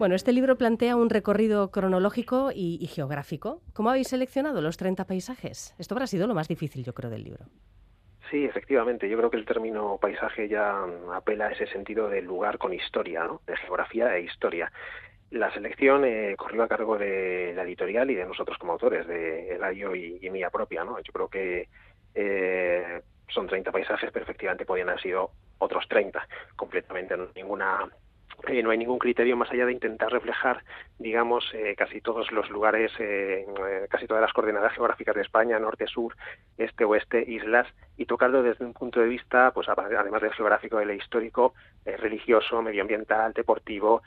Bueno, este libro plantea un recorrido cronológico y, geográfico. ¿Cómo habéis seleccionado los 30 paisajes? Esto habrá sido lo más difícil, yo creo, del libro. Sí, efectivamente. Yo creo que el término paisaje ya apela a ese sentido de lugar con historia, ¿no? de geografía e historia. La selección eh, corrió a cargo de la editorial y de nosotros como autores, de Eladio y, y mía propia. ¿no? Yo creo que eh, son 30 paisajes, pero efectivamente podían haber sido otros 30 completamente. ninguna eh, no hay ningún criterio más allá de intentar reflejar, digamos, eh, casi todos los lugares, eh, casi todas las coordenadas geográficas de España, norte, sur, este, oeste, islas, y tocarlo desde un punto de vista, pues además del geográfico, del histórico, religioso, medioambiental, deportivo,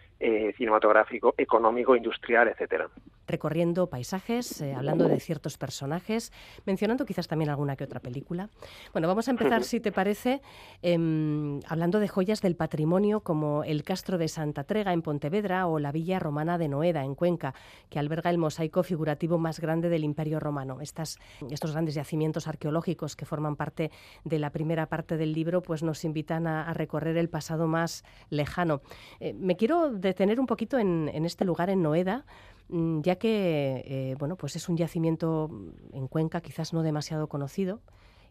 cinematográfico, económico, industrial, etcétera recorriendo paisajes, hablando de ciertos personajes, mencionando quizás también alguna que otra película. Bueno, vamos a empezar, si te parece, em, hablando de joyas del patrimonio como el Castro de Santa Trega en Pontevedra o la Villa Romana de Noeda en Cuenca, que alberga el mosaico figurativo más grande del Imperio Romano. Estas, estos grandes yacimientos arqueológicos que forman parte de la primera parte del libro pues nos invitan a, recorrer el pasado más lejano. Eh, me quiero detener un poquito en, este lugar en Noeda mm, ya que eh, bueno, pues es un yacimiento en Cuenca quizás no demasiado conocido.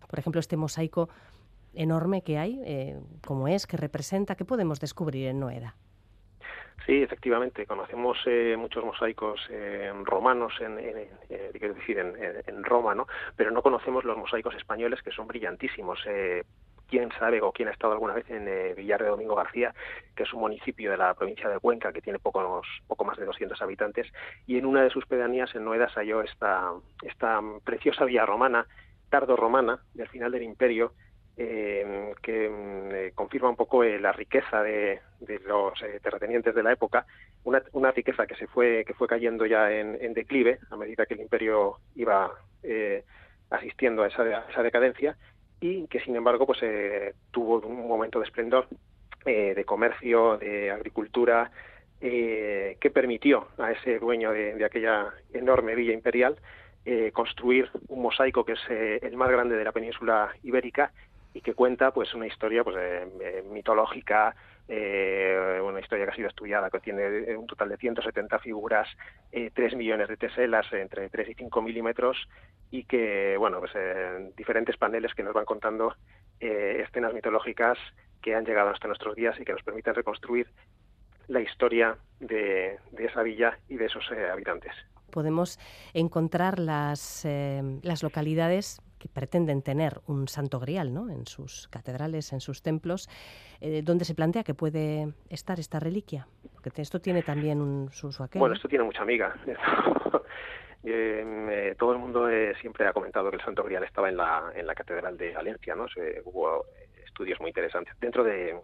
Por ejemplo, este mosaico enorme que hay, eh, como es, que representa, ¿qué podemos descubrir en Noeda? Sí, efectivamente, conocemos eh, muchos mosaicos eh, romanos, en, decir, en, Roma, ¿no? pero no conocemos los mosaicos españoles que son brillantísimos. quién sabe o quién ha estado alguna vez en Villar de Domingo García, que es un municipio de la provincia de Cuenca que tiene poco, poco más de 200 habitantes, y en una de sus pedanías, en Noeda, halló esta, esta preciosa villa romana, tardo romana, del final del imperio, eh, que mm, eh, confirma un poco eh, la riqueza de, los terratenientes de la época, una, riqueza que se fue que fue cayendo ya en, declive a medida que el imperio iba asistiendo a esa, esa, decadencia y que sin embargo pues tuvo un momento de esplendor de comercio, de agricultura, que permitió a ese dueño de aquella enorme villa imperial construir un mosaico que es el más grande de la península ibérica y que cuenta pues una historia pues mitológica eh, una historia que ha sido estudiada, que tiene un total de 170 figuras, eh, 3 millones de teselas entre 3 y 5 milímetros y que, bueno, pues diferentes paneles que nos van contando eh, escenas mitológicas que han llegado hasta nuestros días y que nos permiten reconstruir la historia de, esa villa y de esos eh, habitantes. Podemos encontrar las, las localidades que pretenden tener un santo grial ¿no? en sus catedrales, en sus templos, eh, donde se plantea que puede estar esta reliquia. Porque esto tiene también un, su, Bueno, esto tiene mucha amiga. Eh, todo el mundo eh, siempre ha comentado que el Santo Grial estaba en la, en la Catedral de Valencia, ¿no? hubo estudios muy interesantes. Dentro de,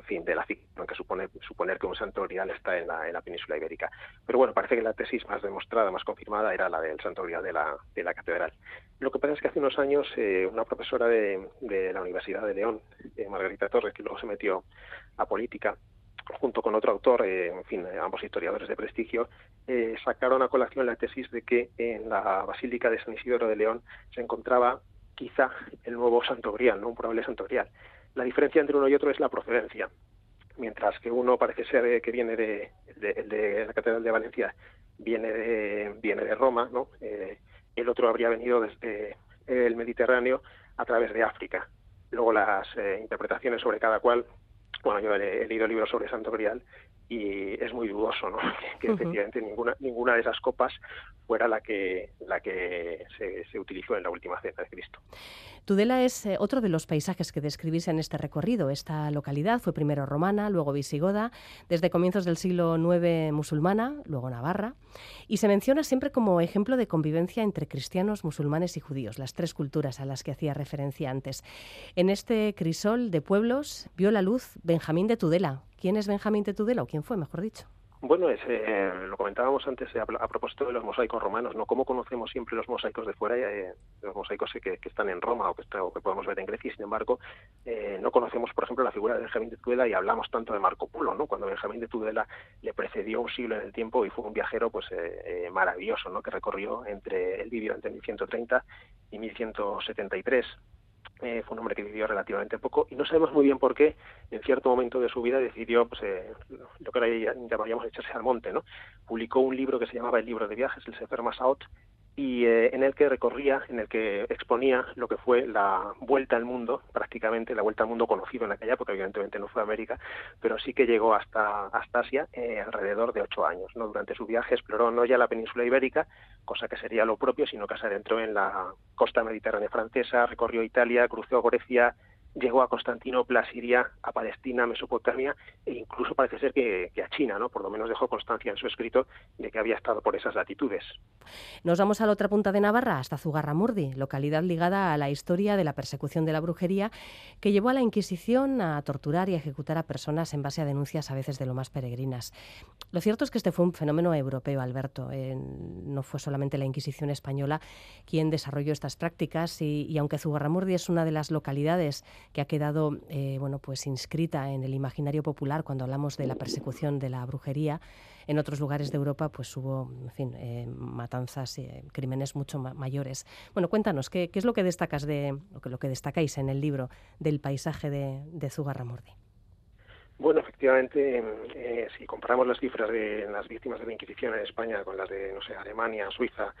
en fin, de la ficción que supone suponer que un santo grial está en la, en la península ibérica. Pero bueno, parece que la tesis más demostrada, más confirmada, era la del santo grial de la, de la catedral. Lo que pasa es que hace unos años eh, una profesora de, la Universidad de León, eh, Margarita Torres, que luego se metió a política, junto con otro autor, eh, en fin, ambos historiadores de prestigio, sacaron a colación la tesis de que en la Basílica de San Isidoro de León se encontraba quizá el nuevo santo grial, ¿no? un probable santo grial. La diferencia entre uno y otro es la procedencia. Mientras que uno parece ser que viene de, de, la Catedral de Valencia, viene de, viene de Roma, ¿no? Eh, el otro habría venido desde el Mediterráneo a través de África. Luego las eh, interpretaciones sobre cada cual, bueno, yo he, leído libros sobre Santo Grial y es muy dudoso, ¿no? Que, efectivamente ninguna ninguna de esas copas fuera la que la que se, se utilizó en la última cena de Cristo. Tudela es eh, otro de los paisajes que describís en este recorrido. Esta localidad fue primero romana, luego visigoda, desde comienzos del siglo IX musulmana, luego navarra, y se menciona siempre como ejemplo de convivencia entre cristianos, musulmanes y judíos, las tres culturas a las que hacía referencia antes. En este crisol de pueblos vio la luz Benjamín de Tudela. ¿Quién es Benjamín de Tudela o quién fue, mejor dicho? Bueno, eh, lo comentábamos antes eh, a, propósito de los mosaicos romanos, ¿no? ¿Cómo conocemos siempre los mosaicos de fuera, eh, los mosaicos que, están en Roma o que, que podemos ver en Grecia, y sin embargo, no conocemos, por ejemplo, la figura de Benjamín de Tudela y hablamos tanto de Marco Polo, ¿no? Cuando Benjamín de Tudela le precedió un siglo en el tiempo y fue un viajero, pues, maravilloso, ¿no? Que recorrió entre, el vivió entre 1130 y 1173 eh, fue un hombre que vivió relativamente poco y no sabemos muy bien por qué en cierto momento de su vida decidió pues, eh, lo que ahora llamaríamos echarse al monte. ¿no? Publicó un libro que se llamaba El libro de viajes, el Sefer Masaot, y eh, en el que recorría, en el que exponía lo que fue la vuelta al mundo, prácticamente la vuelta al mundo conocido en aquella época, evidentemente no fue América, pero sí que llegó hasta, hasta Asia eh, alrededor de ocho años. ¿no? Durante su viaje exploró no ya la península ibérica, cosa que sería lo propio, sino que se adentró en la costa mediterránea francesa, recorrió Italia, cruzó Grecia, llegó a Constantinopla, Siria, a Palestina, Mesopotamia e incluso parece ser que, a China, ¿no? Por lo menos dejó constancia en su escrito de que había estado por esas latitudes. Nos vamos a la otra punta de Navarra, hasta Zugarramurdi, localidad ligada a la historia de la persecución de la brujería que llevó a la Inquisición a torturar y ejecutar a personas en base a denuncias a veces de lo más peregrinas. Lo cierto es que este fue un fenómeno europeo, Alberto. no fue solamente la Inquisición española quien desarrolló estas prácticas y aunque Zugarramurdi es una de las localidades que ha quedado eh, bueno, pues inscrita en el imaginario popular cuando hablamos de la persecución de la brujería. En otros lugares de Europa pues hubo en fin, eh, matanzas, eh, crímenes mucho mayores. Bueno, cuéntanos, ¿qué, es lo que destacas de lo que, lo que destacáis en el libro del paisaje de, de Zugarramurdi? Bueno, efectivamente, eh, si comparamos las cifras de las víctimas de la Inquisición en España con las de, no sé, Alemania, Suiza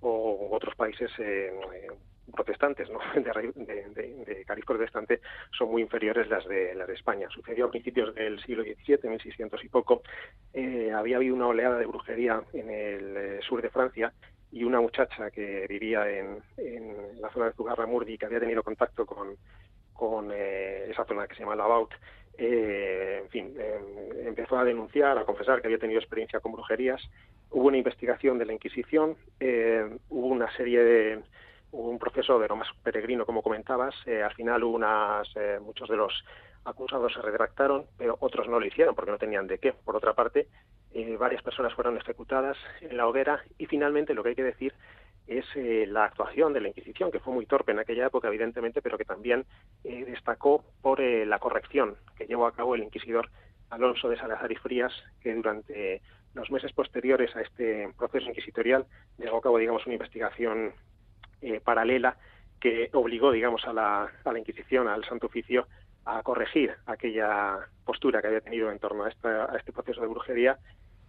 o otros países, eh, protestantes, ¿no? de, de, de, cariz protestante, son muy inferiores las de las de España. Sucedió a principios del siglo XVII, 1600 y poco. Eh, había habido una oleada de brujería en el eh, sur de Francia y una muchacha que vivía en, la zona de Zugarramurdi que había tenido contacto con, con eh, esa zona que se llama Lavaut, eh, en fin, empezó a denunciar, a confesar que había tenido experiencia con brujerías. Hubo una investigación de la Inquisición, hubo una serie de un proceso de lo más peregrino, como comentabas. Eh, al final unas, eh, muchos de los acusados se retractaron, pero otros no lo hicieron porque no tenían de qué. Por otra parte, eh, varias personas fueron ejecutadas en la hoguera y finalmente lo que hay que decir es la actuación de la Inquisición, que fue muy torpe en aquella época, evidentemente, pero que también destacó por la corrección que llevó a cabo el inquisidor Alonso de Salazar y Frías, que durante los meses posteriores a este proceso inquisitorial llevó a cabo, digamos, una investigación eh, paralela que obligó, digamos, a la, a la Inquisición, al Santo Oficio, a corregir aquella postura que había tenido en torno a, a este proceso de brujería.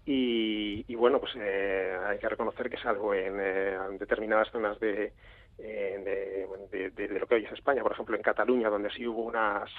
Y, bueno, pues eh, hay que reconocer que salvo en, eh, determinadas zonas de, eh, de, lo que hoy es España, por ejemplo en Cataluña, donde sí hubo unas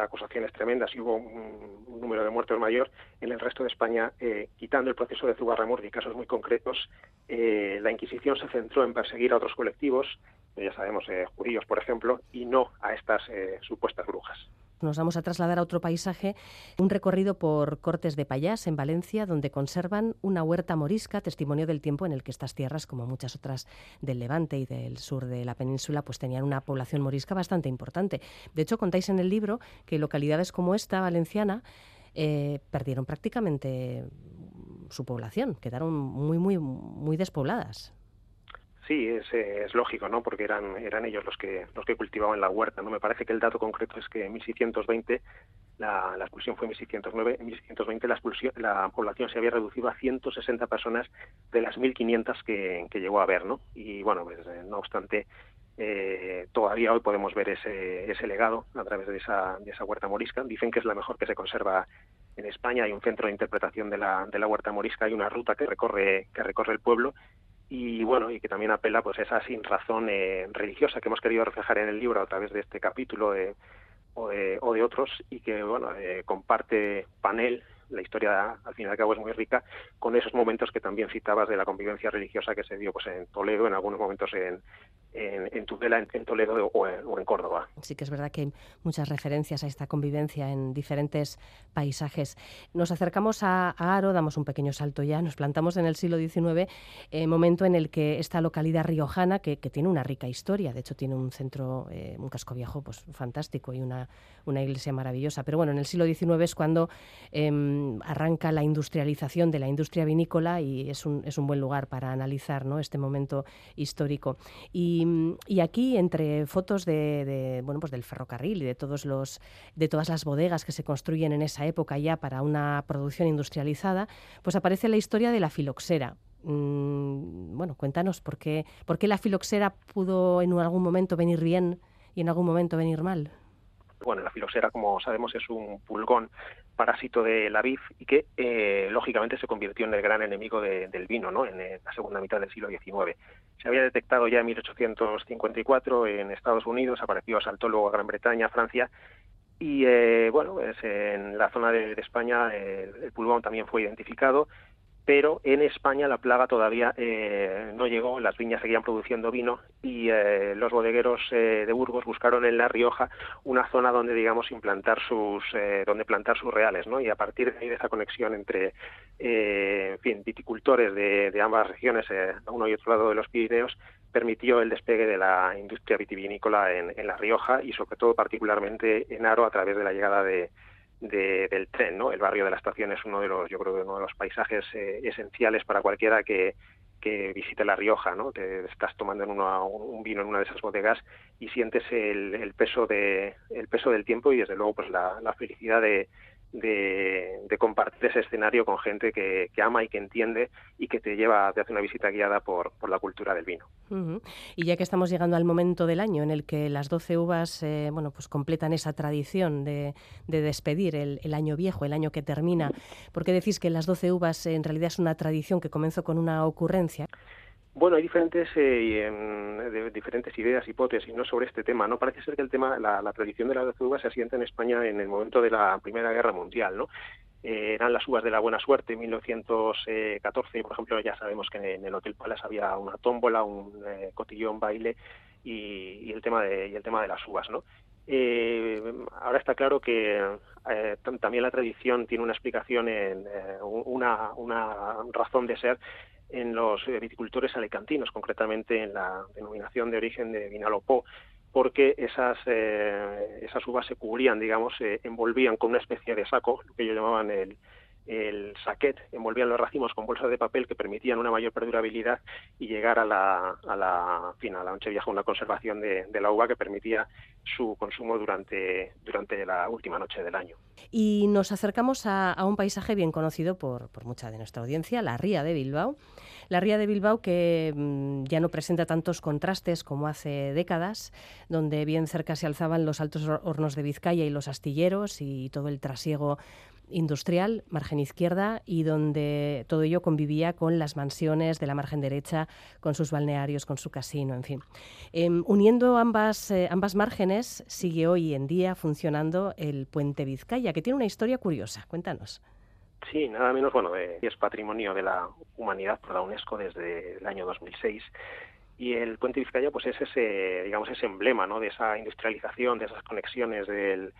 acusaciones tremendas y hubo un, número de muertos mayor, en el resto de España, quitando el proceso de Zugarramurdi casos muy concretos, la Inquisición se centró en perseguir a otros colectivos, ya sabemos, judíos, por ejemplo, y no a estas supuestas brujas. Nos vamos a trasladar a otro paisaje, un recorrido por Cortes de Payás, en Valencia, donde conservan una huerta morisca, testimonio del tiempo en el que estas tierras, como muchas otras del Levante y del sur de la península, pues tenían una población morisca bastante importante. De hecho, contáis en el libro que localidades como esta, valenciana, eh, perdieron prácticamente su población, quedaron muy, muy, muy despobladas. Sí, es, es, lógico, ¿no? Porque eran, eran ellos los que, los que cultivaban la huerta, ¿no? Me parece que el dato concreto es que en 1620 la, la expulsión fue en 1609, en 1620 la, expulsión, la población se había reducido a 160 personas de las 1.500 que, que llegó a haber, ¿no? Y bueno, pues, eh, no obstante, eh, todavía hoy podemos ver ese, ese legado a través de esa, de esa huerta morisca. Dicen que es la mejor que se conserva en España. Hay un centro de interpretación de la, de la huerta morisca, hay una ruta que recorre, que recorre el pueblo y bueno y que también apela pues a esa sin razón eh, religiosa que hemos querido reflejar en el libro a través de este capítulo eh, o, de, o, de, otros y que bueno eh, comparte panel la historia al fin y al cabo es muy rica con esos momentos que también citabas de la convivencia religiosa que se dio pues en Toledo en algunos momentos en, en, Tudela, en, Toledo o en, Córdoba. Sí que es verdad que hay muchas referencias a esta convivencia en diferentes paisajes. Nos acercamos a, Aro, damos un pequeño salto ya, nos plantamos en el siglo XIX, eh, momento en el que esta localidad riojana, que, tiene una rica historia, de hecho tiene un centro, eh, un casco viejo pues fantástico y una, una iglesia maravillosa, pero bueno, en el siglo XIX es cuando em, arranca la industrialización de la industria vinícola y es un, es un buen lugar para analizar ¿no? este momento histórico. Y y, aquí, entre fotos de, bueno, pues del ferrocarril y de, todos los, de todas las bodegas que se construyen en esa época ya para una producción industrializada, pues aparece la historia de la filoxera. Mm, bueno, cuéntanos por qué, por qué la filoxera pudo en algún momento venir bien y en algún momento venir mal. Bueno, la filoxera, como sabemos, es un pulgón parásito de la vid y que, eh, lógicamente, se convirtió en el gran enemigo del vino ¿no? en la segunda mitad del siglo XIX. Se había detectado ya en 1854 en Estados Unidos, apareció, saltó luego a Gran Bretaña, Francia, y eh, bueno, pues en la zona de, España el pulgón también fue identificado pero en España la plaga todavía eh, no llegó, las viñas seguían produciendo vino y eh, los bodegueros eh, de Burgos buscaron en La Rioja una zona donde, digamos, implantar sus, donde plantar sus reales, ¿no? Y a partir de ahí, de esa conexión entre, en fin, viticultores de, ambas regiones, uno y otro lado de los Pirineos, permitió el despegue de la industria vitivinícola en, en La Rioja y, sobre todo, particularmente en Aro, a través de la llegada de del tren, ¿no? El barrio de la estación es uno de los, yo creo, uno de los paisajes eh, esenciales para cualquiera que, que visite La Rioja, ¿no? Te estás tomando en un vino en una de esas bodegas y sientes el, peso de el peso del tiempo y desde luego pues la felicidad de, de, compartir ese escenario con gente que, ama y que entiende y que te lleva, te hace una visita guiada por, la cultura del vino. Y ya que estamos llegando al momento del año en el que las 12 uvas eh, bueno, pues completan esa tradición de, despedir el, año viejo, el año que termina, ¿por qué decís que las 12 uvas en realidad es una tradición que comenzó con una ocurrencia? Bueno, hay diferentes eh, diferentes ideas, hipótesis, no sobre este tema. No parece ser que el tema, la, tradición de las uvas se asienta en España en el momento de la Primera Guerra Mundial, ¿no? Eh, eran las uvas de la buena suerte. En 1914, por ejemplo, ya sabemos que en el Hotel Palace había una tómbola, un eh, cotillón, baile y, el tema de y el tema de las uvas, ¿no? ahora está claro que también la tradición tiene una explicación en una razón de ser en los viticultores alicantinos, concretamente en la denominación de origen de Vinalopó, porque esas, eh, esas uvas se cubrían, digamos, se envolvían con una especie de saco, lo que ellos llamaban el, el saquet, envolvían los racimos con bolsas de papel que permitían una mayor perdurabilidad y llegar a la, a la, fin, a la noche vieja una conservación de, la uva que permitía su consumo durante, durante la última noche del año. Y nos acercamos a, un paisaje bien conocido por, por, mucha de nuestra audiencia, la Ría de Bilbao. La Ría de Bilbao que mm, ya no presenta tantos contrastes como hace décadas, donde bien cerca se alzaban los altos hornos de Vizcaya y los astilleros y todo el trasiego industrial, margen izquierda, y donde todo ello convivía con las mansiones de la margen derecha, con sus balnearios, con su casino, en fin. Em, uniendo ambas, eh, ambas márgenes, sigue hoy en día funcionando el puente Vizcaya, que tiene una historia curiosa. Cuéntanos. Sí, nada menos, bueno, es patrimonio de la humanidad por la UNESCO desde el año 2006 y el puente Vizcaya pues es ese digamos ese emblema no de esa industrialización de esas conexiones del,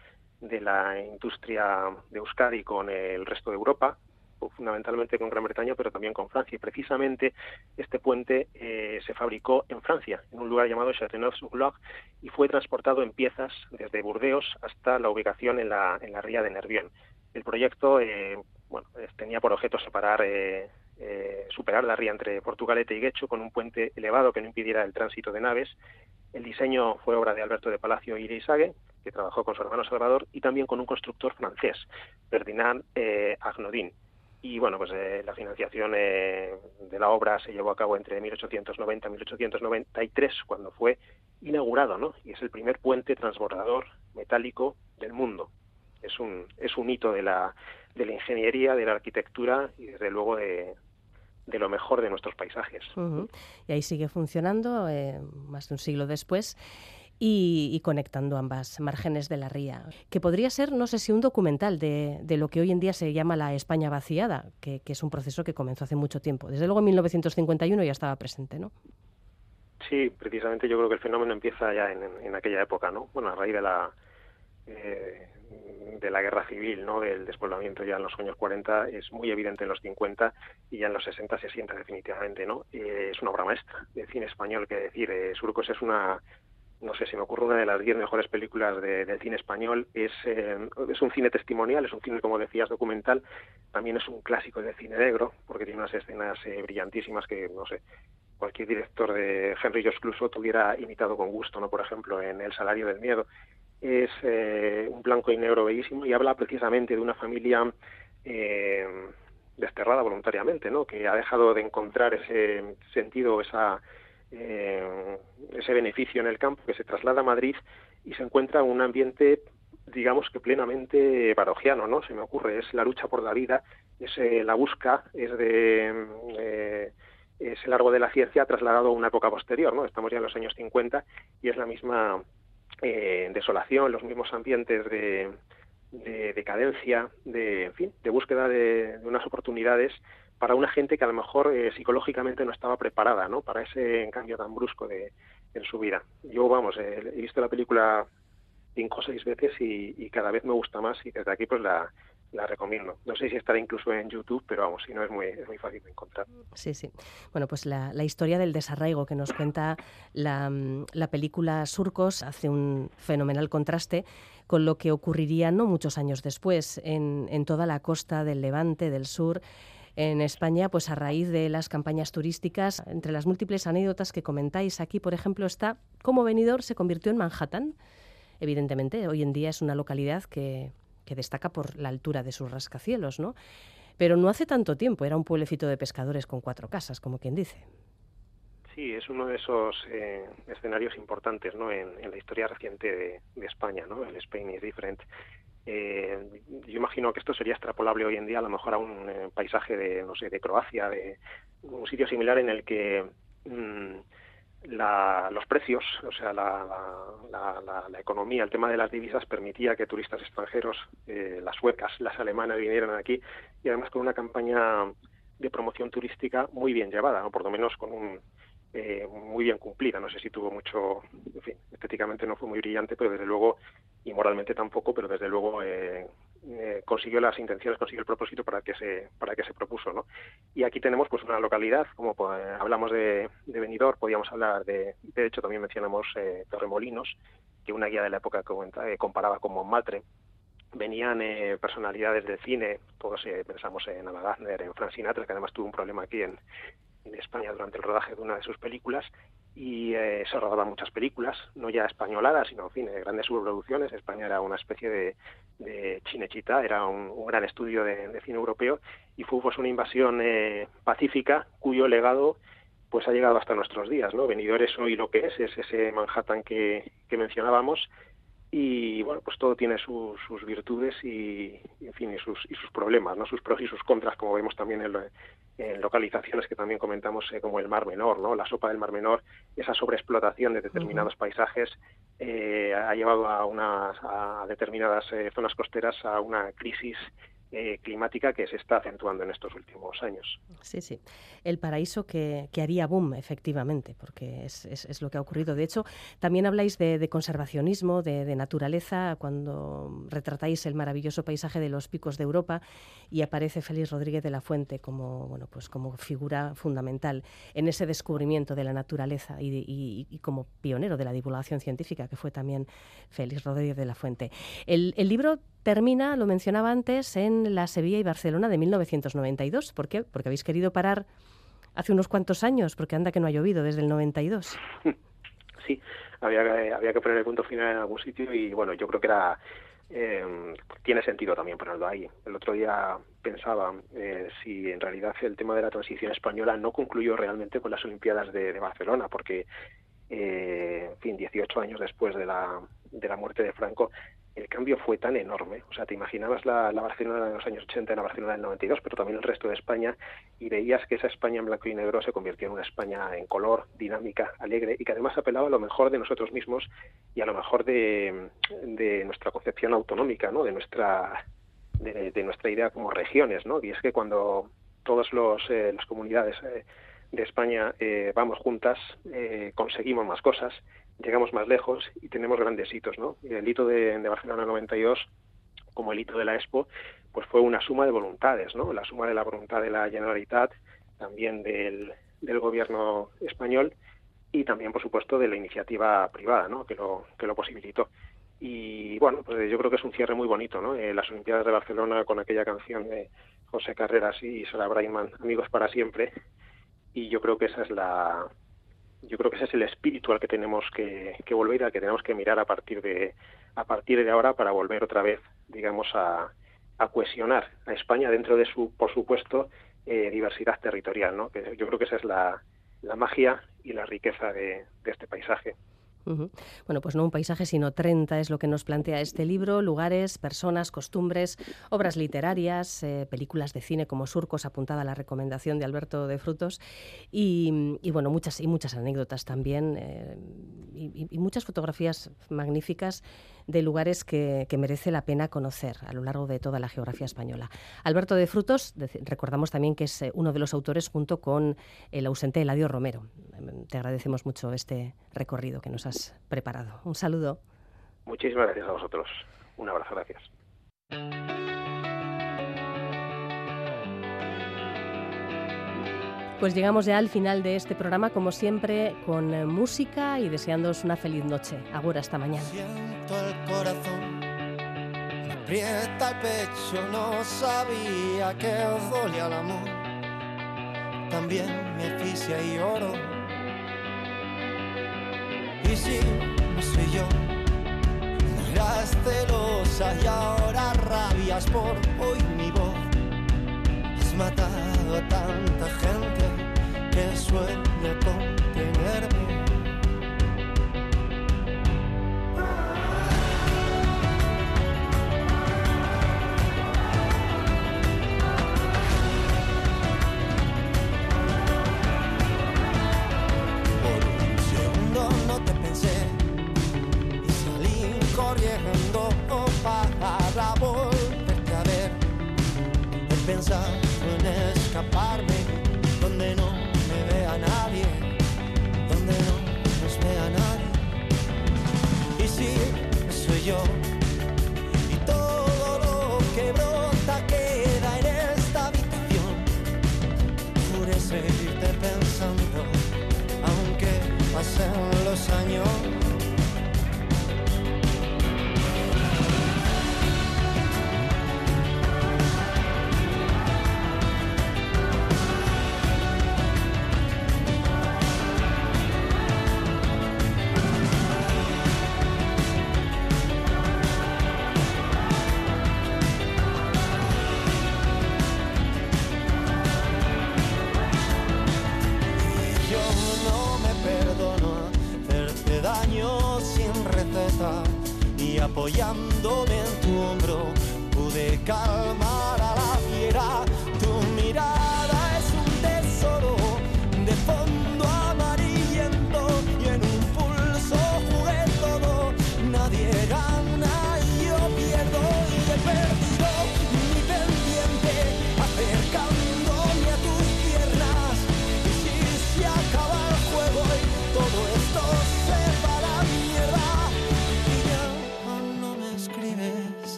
de la industria de Euskadi con el resto de Europa, fundamentalmente con Gran Bretaña, pero también con Francia. Y precisamente este puente eh, se fabricó en Francia, en un lugar llamado Châteauneuf-sur-Loire, y fue transportado en piezas desde Burdeos hasta la ubicación en la, en la ría de Nervión. El proyecto eh, bueno, tenía por objeto separar, eh, superar la ría entre Portugalete y Guecho con un puente elevado que no impidiera el tránsito de naves. El diseño fue obra de Alberto de Palacio y Ireisague, que trabajó con su hermano Salvador, y también con un constructor francés, Ferdinand eh, Agnodin. Y bueno, pues eh, la financiación eh, de la obra se llevó a cabo entre 1890 y 1893, cuando fue inaugurado, ¿no? Y es el primer puente transbordador metálico del mundo. Es un, es un hito de la, de la ingeniería, de la arquitectura y desde luego de, de lo mejor de nuestros paisajes. Y ahí sigue funcionando más de un siglo después y, conectando ambas márgenes de la ría. Que podría ser, no sé si un documental de, lo que hoy en día se llama la España vaciada, que, es un proceso que comenzó hace mucho tiempo. Desde luego en 1951 ya estaba presente, ¿no? Sí, precisamente yo creo que el fenómeno empieza ya en, aquella época, ¿no? Bueno, a raíz de la eh, de la guerra civil, ¿no? Del despoblamiento ya en los años 40 es muy evidente en los 50 y ya en los 60 se siente definitivamente, ¿no? Eh, es una obra maestra de cine español que decir, eh, Surcos es una no sé, si me ocurre una de las diez mejores películas de, del cine español. Es, eh, es un cine testimonial, es un cine, como decías, documental. También es un clásico de cine negro, porque tiene unas escenas eh, brillantísimas que, no sé, cualquier director de Henry George Clouseau tuviera imitado con gusto, ¿no? Por ejemplo, en El salario del miedo. Es eh, un blanco y negro bellísimo y habla precisamente de una familia desterrada voluntariamente, ¿no? Que ha dejado de encontrar ese sentido, esa eh, ese beneficio en el campo, que se traslada a Madrid y se encuentra en un ambiente digamos que plenamente parojiano, ¿no? Se me ocurre, es la lucha por la vida, es eh, la busca, es de eh, es el largo de la ciencia trasladado a una época posterior, ¿no? Estamos ya en los años 50 y es la misma eh, desolación, los mismos ambientes de, de decadencia, de, en fin, de búsqueda de, unas oportunidades para una gente que a lo mejor eh, psicológicamente no estaba preparada ¿no? para ese cambio tan brusco de, en su vida. Yo, vamos, eh, he visto la película cinco o seis veces y, cada vez me gusta más y desde aquí pues la, la recomiendo. No sé si estará incluso en YouTube, pero vamos, si no es muy, es muy fácil de encontrar. Sí, sí. Bueno, pues la, la historia del desarraigo que nos cuenta la, la, película Surcos hace un fenomenal contraste con lo que ocurriría no muchos años después en, en toda la costa del Levante, del sur, en España, pues a raíz de las campañas turísticas, entre las múltiples anécdotas que comentáis aquí, por ejemplo, está cómo Benidorm se convirtió en Manhattan. Evidentemente, hoy en día es una localidad que, que destaca por la altura de sus rascacielos, ¿no? Pero no hace tanto tiempo era un pueblecito de pescadores con cuatro casas, como quien dice. Sí, es uno de esos eh, escenarios importantes ¿no? en, la historia reciente de, España, ¿no? el Spain is Different. Eh, yo imagino que esto sería extrapolable hoy en día a lo mejor a un eh, paisaje de, no sé, de Croacia, de un sitio similar en el que mm, los precios, o sea, la, la, economía, el tema de las divisas permitía que turistas extranjeros, eh, las suecas, las alemanas vinieran aquí y además con una campaña de promoción turística muy bien llevada, ¿no? por lo menos con un eh, muy bien cumplida. No sé si tuvo mucho, en fin, estéticamente no fue muy brillante, pero desde luego, y moralmente tampoco, pero desde luego eh, eh, consiguió las intenciones, consiguió el propósito para que se para que se propuso, ¿no? Y aquí tenemos pues una localidad, como pues, hablamos de, de Benidorm, podíamos hablar de, de hecho también mencionamos Torremolinos, que una guía de la época comparaba con Montmartre, venían eh, personalidades del cine, todos eh, pensamos en Ava Gardner, en Frank Sinatra, que además tuvo un problema aquí en, en España durante el rodaje de una de sus películas, y eh, se rodaban muchas películas, no ya españoladas, sino en fin, grandes subproducciones. España era una especie de, de Chinechita, era un, gran estudio de, cine europeo y fue pues, una invasión eh, pacífica cuyo legado pues ha llegado hasta nuestros días, ¿no? Venidor es hoy lo que es, es ese Manhattan que, que mencionábamos y bueno pues todo tiene sus virtudes y en fin y sus y sus problemas no sus pros y sus contras como vemos también en, en localizaciones que también comentamos eh, como el Mar Menor no la sopa del Mar Menor esa sobreexplotación de determinados paisajes eh, ha llevado a unas a determinadas eh, zonas costeras a una crisis eh, climática que se está acentuando en estos últimos años. Sí, sí. El paraíso que, haría boom, efectivamente, porque es, es, lo que ha ocurrido. De hecho, también habláis de, conservacionismo, de, naturaleza, cuando retratáis el maravilloso paisaje de los picos de Europa y aparece Félix Rodríguez de la Fuente como, bueno, pues como figura fundamental en ese descubrimiento de la naturaleza y, como pionero de la divulgación científica, que fue también Félix Rodríguez de la Fuente. El, el libro termina, lo mencionaba antes, en la Sevilla y Barcelona de 1992. ¿Por qué? Porque habéis querido parar hace unos cuantos años, porque anda que no ha llovido desde el 92. Sí, había, había que poner el punto final en algún sitio y bueno, yo creo que era eh, tiene sentido también ponerlo ahí. El otro día pensaba eh, si en realidad el tema de la transición española no concluyó realmente con las Olimpiadas de, de Barcelona, porque, eh, en fin, 18 años después de la, de la muerte de Franco, el cambio fue tan enorme. O sea, te imaginabas la, Barcelona de los años 80 en la Barcelona del 92, pero también el resto de España, y veías que esa España en blanco y negro se convirtió en una España en color, dinámica, alegre, y que además apelaba a lo mejor de nosotros mismos y a lo mejor de, nuestra concepción autonómica, ¿no? De nuestra, de, nuestra idea como regiones, ¿no? Y es que cuando todas eh, las comunidades eh, de España eh, vamos juntas, conseguimos más cosas llegamos más lejos y tenemos grandes hitos, ¿no? El hito de, de Barcelona 92, como el hito de la Expo, pues fue una suma de voluntades, ¿no? La suma de la voluntad de la Generalitat, también del, del gobierno español y también, por supuesto, de la iniciativa privada, ¿no? Que lo, que lo posibilitó. Y bueno, pues yo creo que es un cierre muy bonito, ¿no? Eh, las Olimpiadas de Barcelona con aquella canción de José Carreras y Sara Braiman, Amigos para siempre. Y yo creo que esa es la, yo creo que ese es el espíritu al que tenemos que, volver, al que tenemos que mirar a partir de a partir de ahora para volver otra vez, digamos, a, a cohesionar a España dentro de su, por supuesto, eh, diversidad territorial, ¿no? Que yo creo que esa es la, la magia y la riqueza de este paisaje. Bueno, pues no un paisaje, sino 30 es lo que nos plantea este libro, lugares, personas, costumbres, obras literarias, eh, películas de cine como Surcos, apuntada a la recomendación de Alberto de Frutos, y, bueno, muchas, y muchas anécdotas también, eh, y, muchas fotografías magníficas de lugares que, merece la pena conocer a lo largo de toda la geografía española. Alberto de Frutos, recordamos también que es eh, uno de los autores junto con el ausente Eladio Romero. Te agradecemos mucho este recorrido que nos has preparado. Un saludo. Muchísimas gracias a vosotros. Un abrazo, gracias. Pues llegamos ya al final de este programa, como siempre, con eh, música y deseándoos una feliz noche. Ahora, hasta mañana. Siento el corazón, me aprieta el pecho, no sabía que dolía el amor. También me asfixia y oro. Y si no soy yo, eras celosa y ahora rabias por hoy mi voz. Has matado a tanta gente que suele contenerme. Para